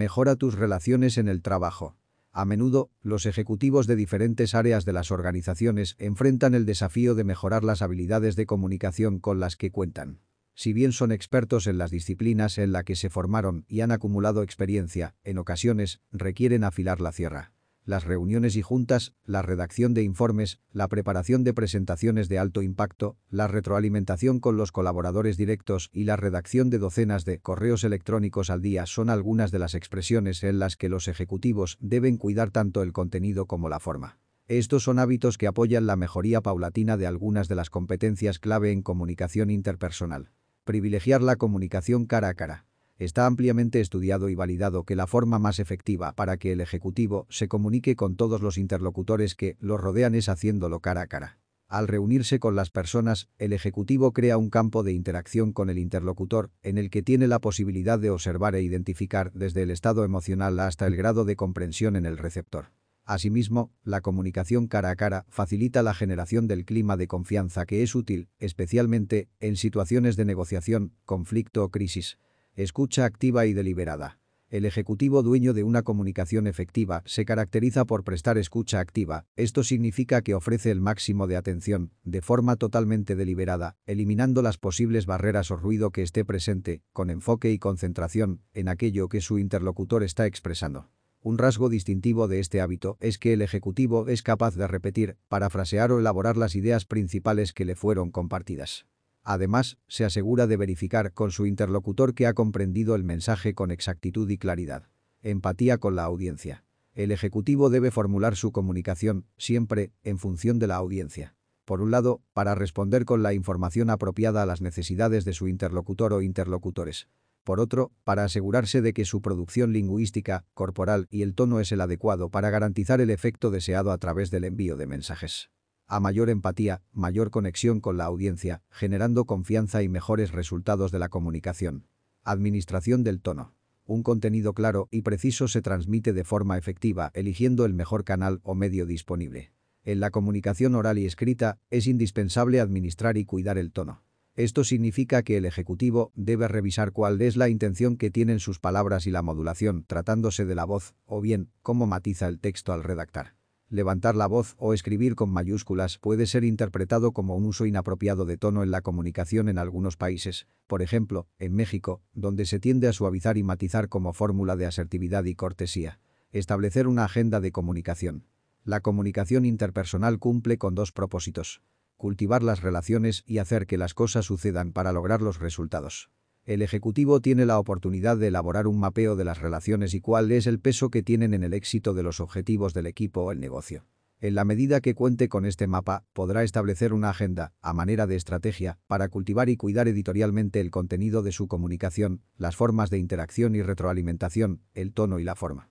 Mejora tus relaciones en el trabajo. A menudo, los ejecutivos de diferentes áreas de las organizaciones enfrentan el desafío de mejorar las habilidades de comunicación con las que cuentan. Si bien son expertos en las disciplinas en las que se formaron y han acumulado experiencia, en ocasiones, requieren afilar la sierra las reuniones y juntas, la redacción de informes, la preparación de presentaciones de alto impacto, la retroalimentación con los colaboradores directos y la redacción de docenas de correos electrónicos al día son algunas de las expresiones en las que los ejecutivos deben cuidar tanto el contenido como la forma. Estos son hábitos que apoyan la mejoría paulatina de algunas de las competencias clave en comunicación interpersonal. Privilegiar la comunicación cara a cara. Está ampliamente estudiado y validado que la forma más efectiva para que el Ejecutivo se comunique con todos los interlocutores que lo rodean es haciéndolo cara a cara. Al reunirse con las personas, el Ejecutivo crea un campo de interacción con el interlocutor, en el que tiene la posibilidad de observar e identificar desde el estado emocional hasta el grado de comprensión en el receptor. Asimismo, la comunicación cara a cara facilita la generación del clima de confianza que es útil, especialmente en situaciones de negociación, conflicto o crisis. Escucha activa y deliberada. El ejecutivo dueño de una comunicación efectiva se caracteriza por prestar escucha activa, esto significa que ofrece el máximo de atención, de forma totalmente deliberada, eliminando las posibles barreras o ruido que esté presente, con enfoque y concentración, en aquello que su interlocutor está expresando. Un rasgo distintivo de este hábito es que el ejecutivo es capaz de repetir, parafrasear o elaborar las ideas principales que le fueron compartidas. Además, se asegura de verificar con su interlocutor que ha comprendido el mensaje con exactitud y claridad. Empatía con la audiencia. El ejecutivo debe formular su comunicación, siempre, en función de la audiencia. Por un lado, para responder con la información apropiada a las necesidades de su interlocutor o interlocutores. Por otro, para asegurarse de que su producción lingüística, corporal y el tono es el adecuado para garantizar el efecto deseado a través del envío de mensajes a mayor empatía, mayor conexión con la audiencia, generando confianza y mejores resultados de la comunicación. Administración del tono. Un contenido claro y preciso se transmite de forma efectiva eligiendo el mejor canal o medio disponible. En la comunicación oral y escrita, es indispensable administrar y cuidar el tono. Esto significa que el ejecutivo debe revisar cuál es la intención que tienen sus palabras y la modulación tratándose de la voz, o bien, cómo matiza el texto al redactar. Levantar la voz o escribir con mayúsculas puede ser interpretado como un uso inapropiado de tono en la comunicación en algunos países, por ejemplo, en México, donde se tiende a suavizar y matizar como fórmula de asertividad y cortesía. Establecer una agenda de comunicación. La comunicación interpersonal cumple con dos propósitos. Cultivar las relaciones y hacer que las cosas sucedan para lograr los resultados. El Ejecutivo tiene la oportunidad de elaborar un mapeo de las relaciones y cuál es el peso que tienen en el éxito de los objetivos del equipo o el negocio. En la medida que cuente con este mapa, podrá establecer una agenda, a manera de estrategia, para cultivar y cuidar editorialmente el contenido de su comunicación, las formas de interacción y retroalimentación, el tono y la forma.